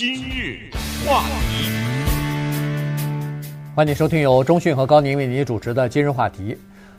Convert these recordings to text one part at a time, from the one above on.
今日话题，欢迎收听由钟讯和高宁为您主持的今日话题。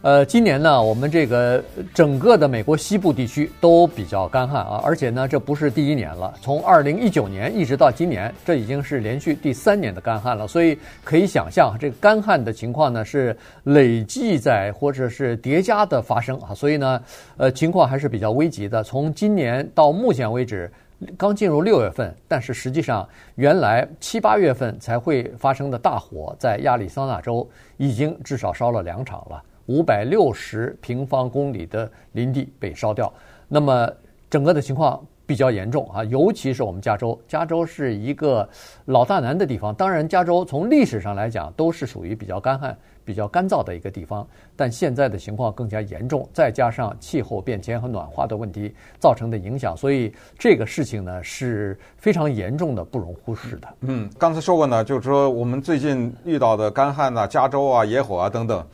呃，今年呢，我们这个整个的美国西部地区都比较干旱啊，而且呢，这不是第一年了，从二零一九年一直到今年，这已经是连续第三年的干旱了。所以可以想象，这个干旱的情况呢是累计在或者是叠加的发生啊，所以呢，呃，情况还是比较危急的。从今年到目前为止，刚进入六月份，但是实际上原来七八月份才会发生的大火，在亚利桑那州已经至少烧了两场了。五百六十平方公里的林地被烧掉，那么整个的情况比较严重啊，尤其是我们加州，加州是一个老大难的地方。当然，加州从历史上来讲都是属于比较干旱、比较干燥的一个地方，但现在的情况更加严重，再加上气候变迁和暖化的问题造成的影响，所以这个事情呢是非常严重的，不容忽视的。嗯，刚才说过呢，就是说我们最近遇到的干旱啊、加州啊、野火啊等等。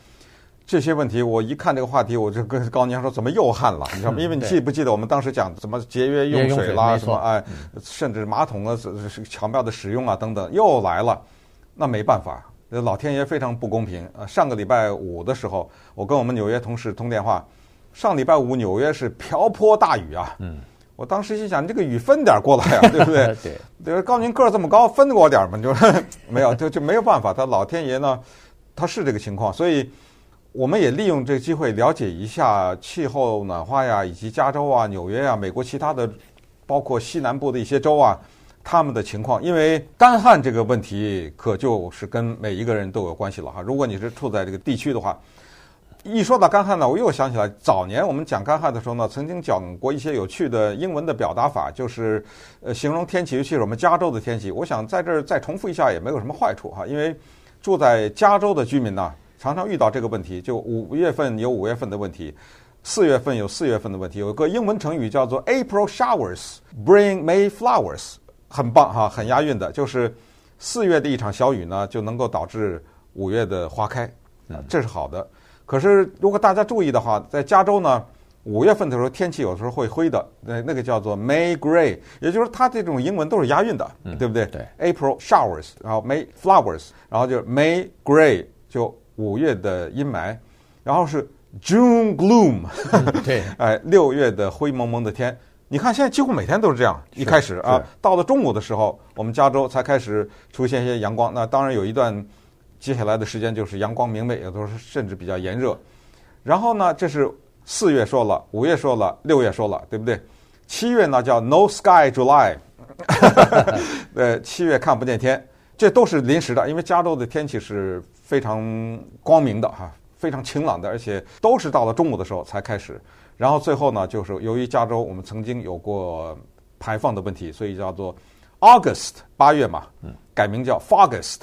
这些问题，我一看这个话题，我就跟高宁说：“怎么又旱了？”你知道吗？因为你记不记得我们当时讲怎么节约用水啦，什么哎，甚至马桶的是巧妙的使用啊等等，又来了。那没办法，老天爷非常不公平。呃，上个礼拜五的时候，我跟我们纽约同事通电话，上礼拜五纽约是瓢泼大雨啊。嗯，我当时心想，你这个雨分点过来啊，对不对？对。对，高宁个儿这么高，分给我点嘛，就是 没有，就就没有办法。他老天爷呢，他是这个情况，所以。我们也利用这个机会了解一下气候暖化呀，以及加州啊、纽约啊、美国其他的，包括西南部的一些州啊，他们的情况。因为干旱这个问题，可就是跟每一个人都有关系了哈。如果你是处在这个地区的话，一说到干旱呢，我又想起来早年我们讲干旱的时候呢，曾经讲过一些有趣的英文的表达法，就是呃形容天气，尤其是我们加州的天气。我想在这儿再重复一下也没有什么坏处哈，因为住在加州的居民呢。常常遇到这个问题，就五月份有五月份的问题，四月份有四月份的问题。有个英文成语叫做 “April showers bring May flowers”，很棒哈，很押韵的。就是四月的一场小雨呢，就能够导致五月的花开，这是好的。可是如果大家注意的话，在加州呢，五月份的时候天气有时候会灰的，那那个叫做 May gray，也就是它这种英文都是押韵的，对不对？对。April showers，然后 May flowers，然后就 May gray 就。五月的阴霾，然后是 June gloom，对，哎，六月的灰蒙蒙的天。你看，现在几乎每天都是这样。一开始啊，到了中午的时候，我们加州才开始出现一些阳光。那当然有一段接下来的时间就是阳光明媚，有的时候甚至比较炎热。然后呢，这是四月说了，五月说了，六月说了，对不对？七月呢叫 No Sky July，呃，七月看不见天，这都是临时的，因为加州的天气是。非常光明的哈，非常晴朗的，而且都是到了中午的时候才开始。然后最后呢，就是由于加州我们曾经有过排放的问题，所以叫做 August 八月嘛，改名叫 Fogust，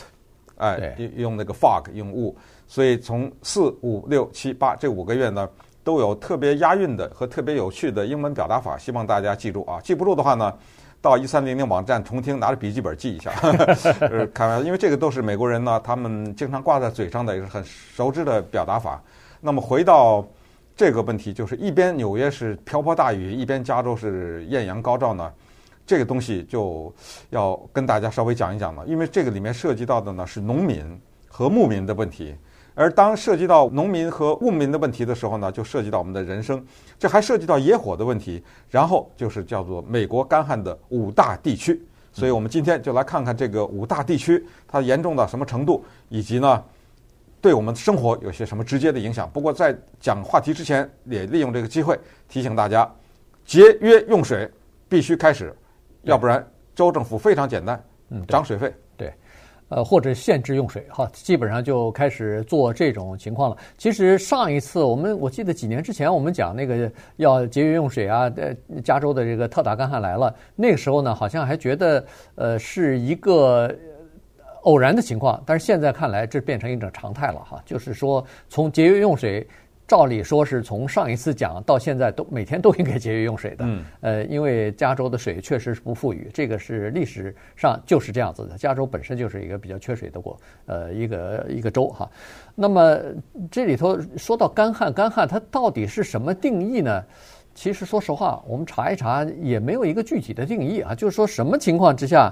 哎，用用那个 fog 用雾，所以从四五六七八这五个月呢，都有特别押韵的和特别有趣的英文表达法，希望大家记住啊，记不住的话呢。到一三零零网站重听，拿着笔记本记一下。呃，开玩笑，因为这个都是美国人呢，他们经常挂在嘴上的，也是很熟知的表达法。那么回到这个问题，就是一边纽约是瓢泼大雨，一边加州是艳阳高照呢，这个东西就要跟大家稍微讲一讲了，因为这个里面涉及到的呢是农民和牧民的问题。而当涉及到农民和牧民的问题的时候呢，就涉及到我们的人生，这还涉及到野火的问题，然后就是叫做美国干旱的五大地区。所以我们今天就来看看这个五大地区它严重到什么程度，以及呢，对我们生活有些什么直接的影响。不过在讲话题之前，也利用这个机会提醒大家，节约用水必须开始，要不然州政府非常简单，嗯涨水费。对呃，或者限制用水，哈，基本上就开始做这种情况了。其实上一次我们，我记得几年之前我们讲那个要节约用水啊，呃，加州的这个特大干旱来了，那个时候呢，好像还觉得呃是一个偶然的情况，但是现在看来，这变成一种常态了，哈，就是说从节约用水。照理说是从上一次讲到现在都每天都应该节约用水的，嗯，呃，因为加州的水确实是不富裕，这个是历史上就是这样子的。加州本身就是一个比较缺水的国，呃，一个一个州哈。那么这里头说到干旱，干旱它到底是什么定义呢？其实说实话，我们查一查也没有一个具体的定义啊，就是说什么情况之下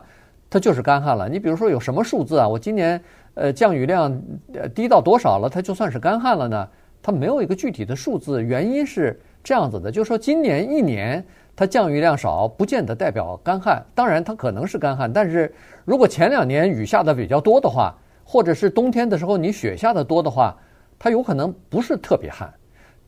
它就是干旱了。你比如说有什么数字啊？我今年呃降雨量呃低到多少了，它就算是干旱了呢？它没有一个具体的数字。原因是这样子的，就是说今年一年它降雨量少，不见得代表干旱。当然它可能是干旱，但是如果前两年雨下的比较多的话，或者是冬天的时候你雪下的多的话，它有可能不是特别旱。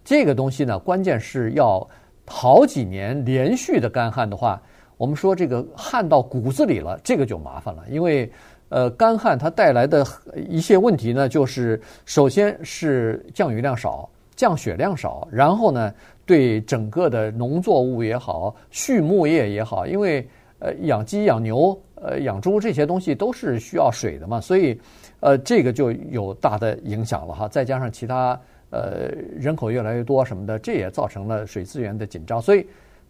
这个东西呢，关键是要好几年连续的干旱的话。我们说这个旱到骨子里了，这个就麻烦了，因为呃干旱它带来的一些问题呢，就是首先是降雨量少，降雪量少，然后呢对整个的农作物也好，畜牧业也好，因为呃养鸡养牛呃养猪这些东西都是需要水的嘛，所以呃这个就有大的影响了哈，再加上其他呃人口越来越多什么的，这也造成了水资源的紧张，所以。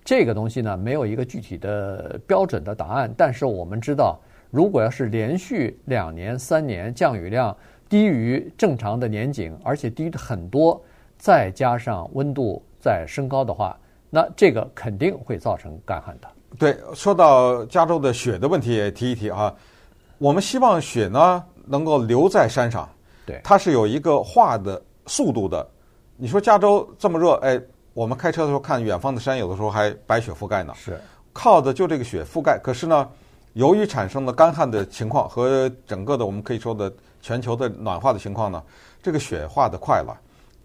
这个东西呢，没有一个具体的标准的答案，但是我们知道，如果要是连续两年、三年降雨量低于正常的年景，而且低的很多，再加上温度在升高的话，那这个肯定会造成干旱的。对，说到加州的雪的问题，也提一提啊。我们希望雪呢能够留在山上，对，它是有一个化的速度的。你说加州这么热，哎。我们开车的时候看远方的山，有的时候还白雪覆盖呢。是，靠的就这个雪覆盖。可是呢，由于产生了干旱的情况和整个的我们可以说的全球的暖化的情况呢，这个雪化的快了，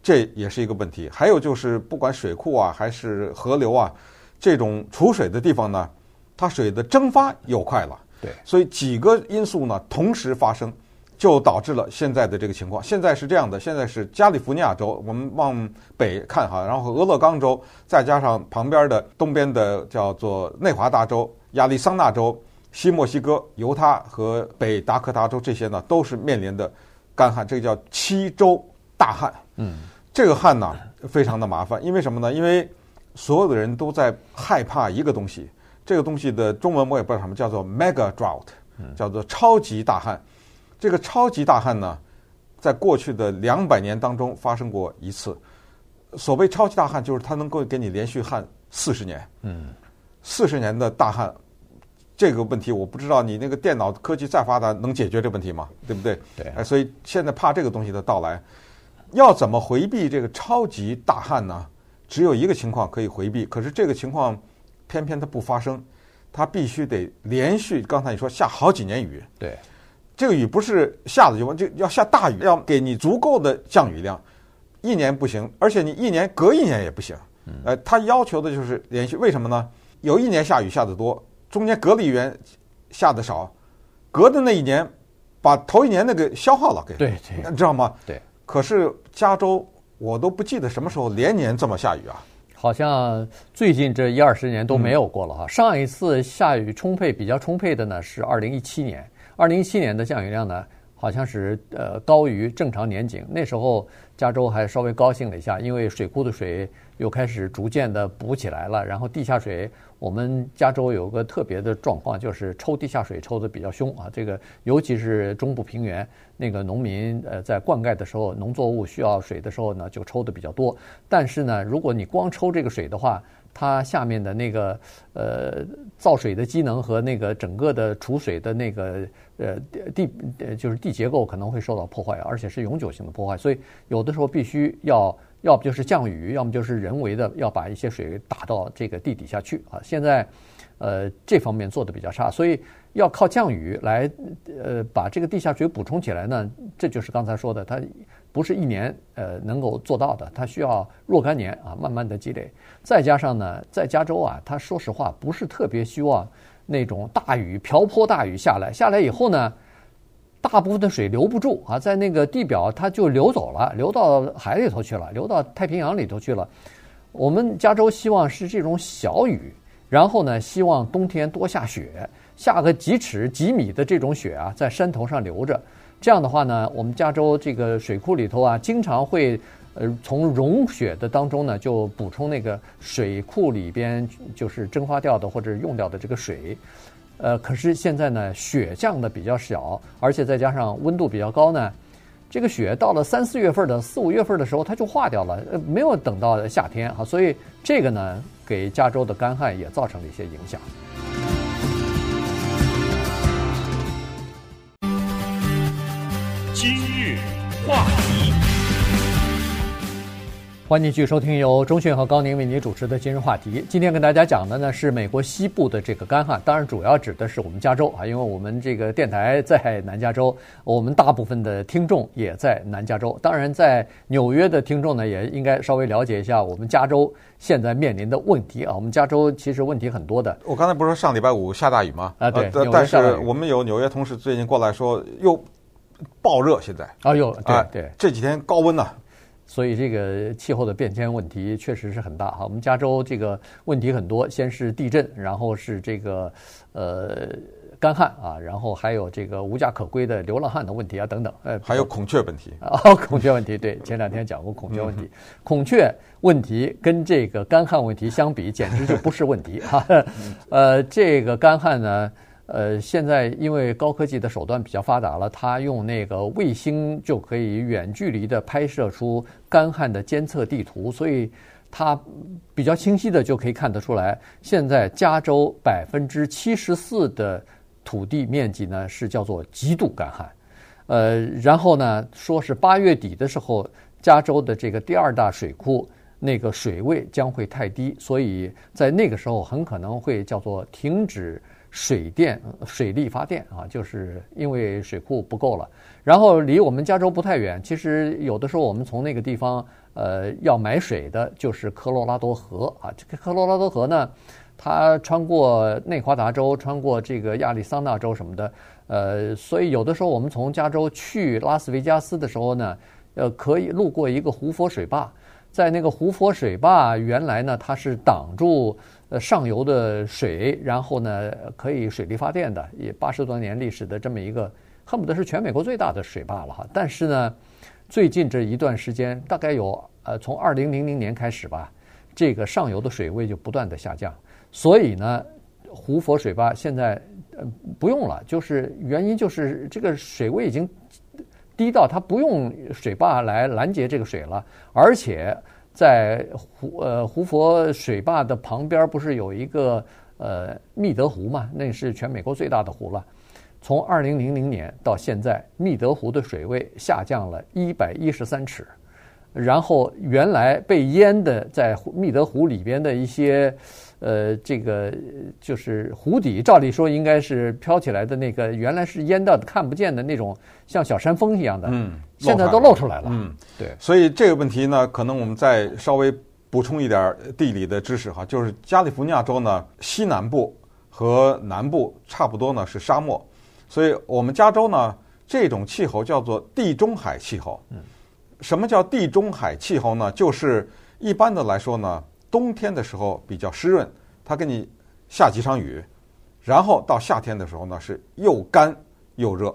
这也是一个问题。还有就是，不管水库啊还是河流啊，这种储水的地方呢，它水的蒸发又快了。对，所以几个因素呢同时发生。就导致了现在的这个情况。现在是这样的，现在是加利福尼亚州，我们往北看哈，然后俄勒冈州，再加上旁边的东边的叫做内华达州、亚利桑那州、西墨西哥、犹他和北达科他州，这些呢都是面临的干旱，这个叫七州大旱。嗯，这个旱呢非常的麻烦，因为什么呢？因为所有的人都在害怕一个东西，这个东西的中文我也不知道什么，叫做 mega drought，叫做超级大旱。这个超级大旱呢，在过去的两百年当中发生过一次。所谓超级大旱，就是它能够给你连续旱四十年。嗯，四十年的大旱，这个问题我不知道你那个电脑科技再发达能解决这个问题吗？对不对？对。哎，所以现在怕这个东西的到来，要怎么回避这个超级大旱呢？只有一个情况可以回避，可是这个情况偏偏它不发生，它必须得连续。刚才你说下好几年雨。对。这个雨不是下的就完，就要下大雨，要给你足够的降雨量，一年不行，而且你一年隔一年也不行。呃，他要求的就是连续，为什么呢？有一年下雨下得多，中间隔了一年下得少，隔的那一年把头一年那个消耗了，给对，你知道吗？对。可是加州我都不记得什么时候连年这么下雨啊，好像最近这一二十年都没有过了哈。上一次下雨充沛、比较充沛的呢是二零一七年。二零一七年的降雨量呢，好像是呃高于正常年景。那时候加州还稍微高兴了一下，因为水库的水又开始逐渐的补起来了。然后地下水，我们加州有个特别的状况，就是抽地下水抽得比较凶啊。这个尤其是中部平原那个农民呃在灌溉的时候，农作物需要水的时候呢，就抽得比较多。但是呢，如果你光抽这个水的话，它下面的那个呃造水的机能和那个整个的储水的那个呃地呃就是地结构可能会受到破坏，而且是永久性的破坏，所以有的时候必须要要不就是降雨，要么就是人为的要把一些水打到这个地底下去啊。现在呃这方面做得比较差，所以要靠降雨来呃把这个地下水补充起来呢，这就是刚才说的它。不是一年呃能够做到的，它需要若干年啊，慢慢的积累。再加上呢，在加州啊，它说实话不是特别希望那种大雨瓢泼大雨下来，下来以后呢，大部分的水留不住啊，在那个地表它就流走了，流到海里头去了，流到太平洋里头去了。我们加州希望是这种小雨，然后呢，希望冬天多下雪，下个几尺几米的这种雪啊，在山头上流着。这样的话呢，我们加州这个水库里头啊，经常会，呃，从融雪的当中呢，就补充那个水库里边就是蒸发掉的或者用掉的这个水，呃，可是现在呢，雪降的比较少，而且再加上温度比较高呢，这个雪到了三四月份的四五月份的时候，它就化掉了，呃，没有等到夏天啊，所以这个呢，给加州的干旱也造成了一些影响。欢迎继续收听由中讯和高宁为您主持的今日话题。今天跟大家讲的呢是美国西部的这个干旱，当然主要指的是我们加州啊，因为我们这个电台在南加州，我们大部分的听众也在南加州。当然，在纽约的听众呢，也应该稍微了解一下我们加州现在面临的问题啊。我们加州其实问题很多的。我刚才不是说上礼拜五下大雨吗？啊，对。呃、但是我们有纽约同事最近过来说又爆热，现在。啊，有对对、呃，这几天高温呢、啊。所以这个气候的变迁问题确实是很大哈。我们加州这个问题很多，先是地震，然后是这个呃干旱啊，然后还有这个无家可归的流浪汉的问题啊等等。呃，还有孔雀问题啊，孔雀问题对，前两天讲过孔雀问题。孔雀问题跟这个干旱问题相比，简直就不是问题哈。呃，这个干旱呢。呃，现在因为高科技的手段比较发达了，它用那个卫星就可以远距离的拍摄出干旱的监测地图，所以它比较清晰的就可以看得出来，现在加州百分之七十四的土地面积呢是叫做极度干旱。呃，然后呢，说是八月底的时候，加州的这个第二大水库那个水位将会太低，所以在那个时候很可能会叫做停止。水电、水力发电啊，就是因为水库不够了。然后离我们加州不太远，其实有的时候我们从那个地方呃要买水的，就是科罗拉多河啊。这个科罗拉多河呢，它穿过内华达州，穿过这个亚利桑那州什么的，呃，所以有的时候我们从加州去拉斯维加斯的时候呢，呃，可以路过一个胡佛水坝，在那个胡佛水坝原来呢，它是挡住。呃，上游的水，然后呢，可以水力发电的，也八十多年历史的这么一个，恨不得是全美国最大的水坝了哈。但是呢，最近这一段时间，大概有呃，从二零零零年开始吧，这个上游的水位就不断的下降，所以呢，胡佛水坝现在呃不用了，就是原因就是这个水位已经低到它不用水坝来拦截这个水了，而且。在湖呃胡佛水坝的旁边，不是有一个呃密德湖嘛？那是全美国最大的湖了。从二零零零年到现在，密德湖的水位下降了一百一十三尺。然后原来被淹的在密德湖里边的一些。呃，这个就是湖底，照理说应该是飘起来的那个，原来是淹到的看不见的那种，像小山峰一样的，嗯，现在都露出来了，嗯，对。所以这个问题呢，可能我们再稍微补充一点地理的知识哈，就是加利福尼亚州呢，西南部和南部差不多呢是沙漠，所以我们加州呢这种气候叫做地中海气候。嗯，什么叫地中海气候呢？就是一般的来说呢。冬天的时候比较湿润，它给你下几场雨，然后到夏天的时候呢是又干又热，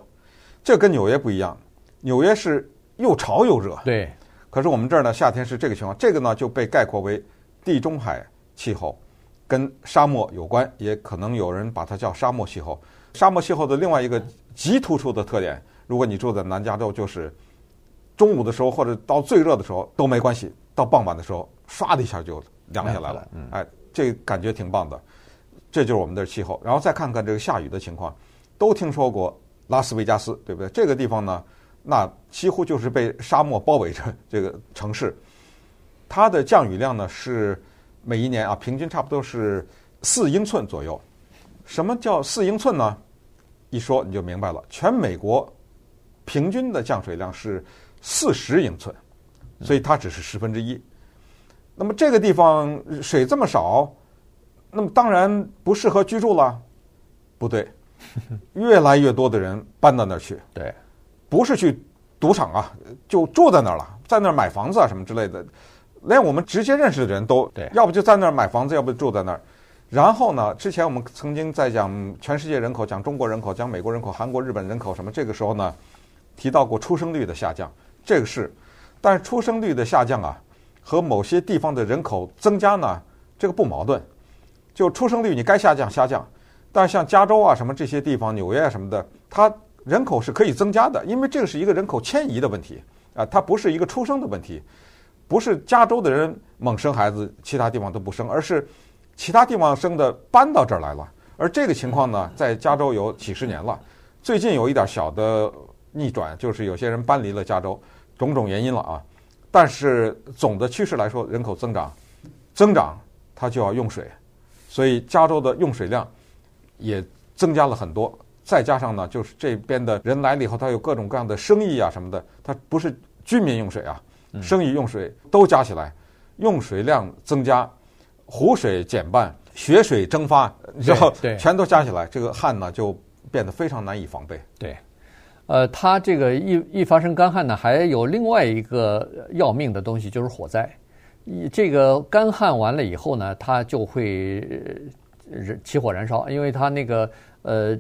这跟纽约不一样，纽约是又潮又热。对，可是我们这儿呢夏天是这个情况，这个呢就被概括为地中海气候，跟沙漠有关，也可能有人把它叫沙漠气候。沙漠气候的另外一个极突出的特点，如果你住在南加州，就是中午的时候或者到最热的时候都没关系，到傍晚的时候唰的一下就。凉下来了，哎，这感觉挺棒的，这就是我们的气候。然后再看看这个下雨的情况，都听说过拉斯维加斯，对不对？这个地方呢，那几乎就是被沙漠包围着这个城市，它的降雨量呢是每一年啊平均差不多是四英寸左右。什么叫四英寸呢？一说你就明白了，全美国平均的降水量是四十英寸，所以它只是十分之一。那么这个地方水这么少，那么当然不适合居住了。不对，越来越多的人搬到那儿去。对，不是去赌场啊，就住在那儿了，在那儿买房子啊什么之类的。连我们直接认识的人都，要不就在那儿买房子，要不就住在那儿。然后呢，之前我们曾经在讲全世界人口，讲中国人口，讲美国人口、韩国、日本人口什么，这个时候呢，提到过出生率的下降，这个是，但是出生率的下降啊。和某些地方的人口增加呢，这个不矛盾。就出生率你该下降下降，但是像加州啊什么这些地方，纽约啊什么的，它人口是可以增加的，因为这个是一个人口迁移的问题啊，它不是一个出生的问题，不是加州的人猛生孩子，其他地方都不生，而是其他地方生的搬到这儿来了。而这个情况呢，在加州有几十年了，最近有一点小的逆转，就是有些人搬离了加州，种种原因了啊。但是总的趋势来说，人口增长，增长它就要用水，所以加州的用水量也增加了很多。再加上呢，就是这边的人来了以后，他有各种各样的生意啊什么的，他不是居民用水啊，生意用水都加起来，用水量增加，湖水减半，雪水蒸发，然后全都加起来，这个旱呢就变得非常难以防备。对。呃，它这个一一发生干旱呢，还有另外一个要命的东西，就是火灾。一这个干旱完了以后呢，它就会起火燃烧，因为它那个呃，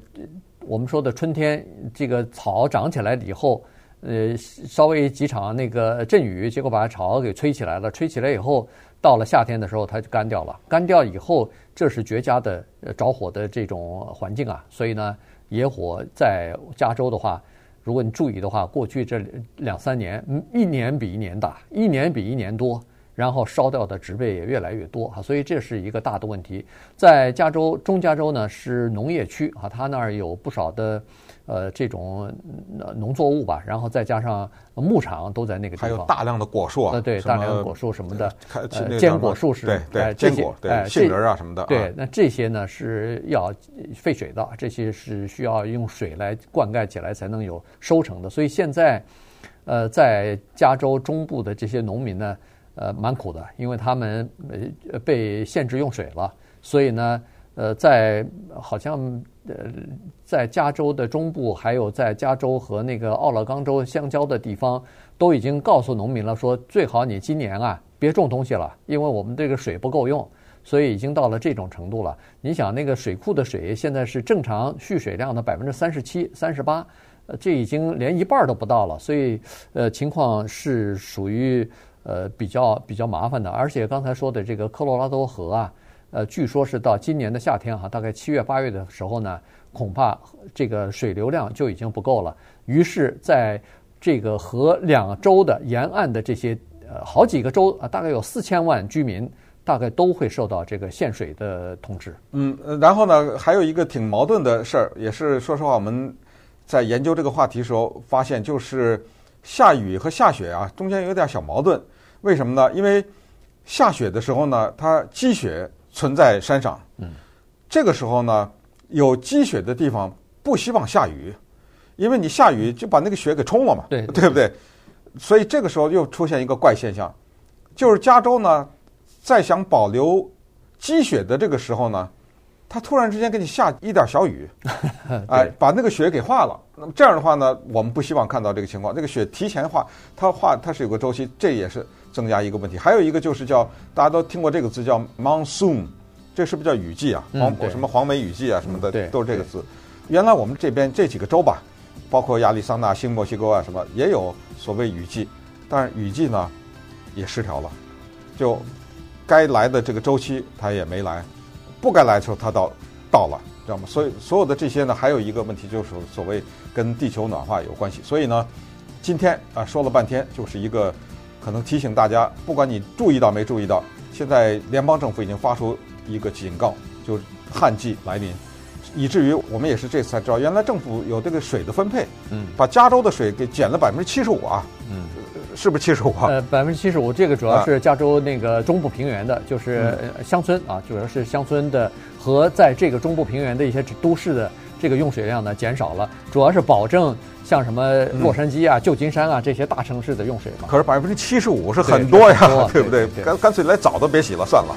我们说的春天，这个草长起来以后，呃，稍微几场那个阵雨，结果把草给吹起来了。吹起来以后，到了夏天的时候，它就干掉了。干掉以后，这是绝佳的着火的这种环境啊。所以呢，野火在加州的话。如果你注意的话，过去这两三年，一年比一年大，一年比一年多，然后烧掉的植被也越来越多哈，所以这是一个大的问题。在加州，中加州呢是农业区啊，它那儿有不少的。呃，这种农作物吧，然后再加上牧场都在那个地方，还有大量的果树啊，呃，对，大量的果树什么的，呃，坚果树是，对对，坚果，对，杏仁啊什么的，对，那这些呢是要费水的，这些是需要用水来灌溉起来才能有收成的，所以现在，呃，在加州中部的这些农民呢，呃，蛮苦的，因为他们呃被限制用水了，所以呢。呃，在好像呃，在加州的中部，还有在加州和那个奥勒冈州相交的地方，都已经告诉农民了，说最好你今年啊别种东西了，因为我们这个水不够用，所以已经到了这种程度了。你想那个水库的水现在是正常蓄水量的百分之三十七、三十八，呃，这已经连一半都不到了，所以呃，情况是属于呃比较比较麻烦的。而且刚才说的这个科罗拉多河啊。呃，据说是到今年的夏天哈，大概七月八月的时候呢，恐怕这个水流量就已经不够了。于是，在这个河两州的沿岸的这些呃好几个州啊，大概有四千万居民，大概都会受到这个限水的通知。嗯，然后呢，还有一个挺矛盾的事儿，也是说实话，我们在研究这个话题时候发现，就是下雨和下雪啊，中间有点小矛盾。为什么呢？因为下雪的时候呢，它积雪。存在山上，嗯，这个时候呢，有积雪的地方不希望下雨，因为你下雨就把那个雪给冲了嘛，对，对不对？所以这个时候又出现一个怪现象，就是加州呢，在想保留积雪的这个时候呢，它突然之间给你下一点小雨，哎，把那个雪给化了。那么这样的话呢，我们不希望看到这个情况。这个雪提前化，它化它是有个周期，这也是。增加一个问题，还有一个就是叫大家都听过这个字叫 monsoon，这是不是叫雨季啊？黄什么黄梅雨季啊什么的，都是这个字。原来我们这边这几个州吧，包括亚利桑那、新墨西哥啊什么，也有所谓雨季，但是雨季呢也失调了，就该来的这个周期它也没来，不该来的时候它到到了，知道吗？所以所有的这些呢，还有一个问题就是所谓跟地球暖化有关系。所以呢，今天啊说了半天就是一个。可能提醒大家，不管你注意到没注意到，现在联邦政府已经发出一个警告，就是旱季来临，以至于我们也是这次才知道，原来政府有这个水的分配，嗯，把加州的水给减了百分之七十五啊，嗯，是不是七十五啊？呃，百分之七十五，这个主要是加州那个中部平原的，就是乡村啊，主要是乡村的和在这个中部平原的一些都市的这个用水量呢减少了，主要是保证。像什么洛杉矶啊、旧金山啊这些大城市的用水嘛，可是百分之七十五是很多呀，对不对？干干脆来澡都别洗了，算了。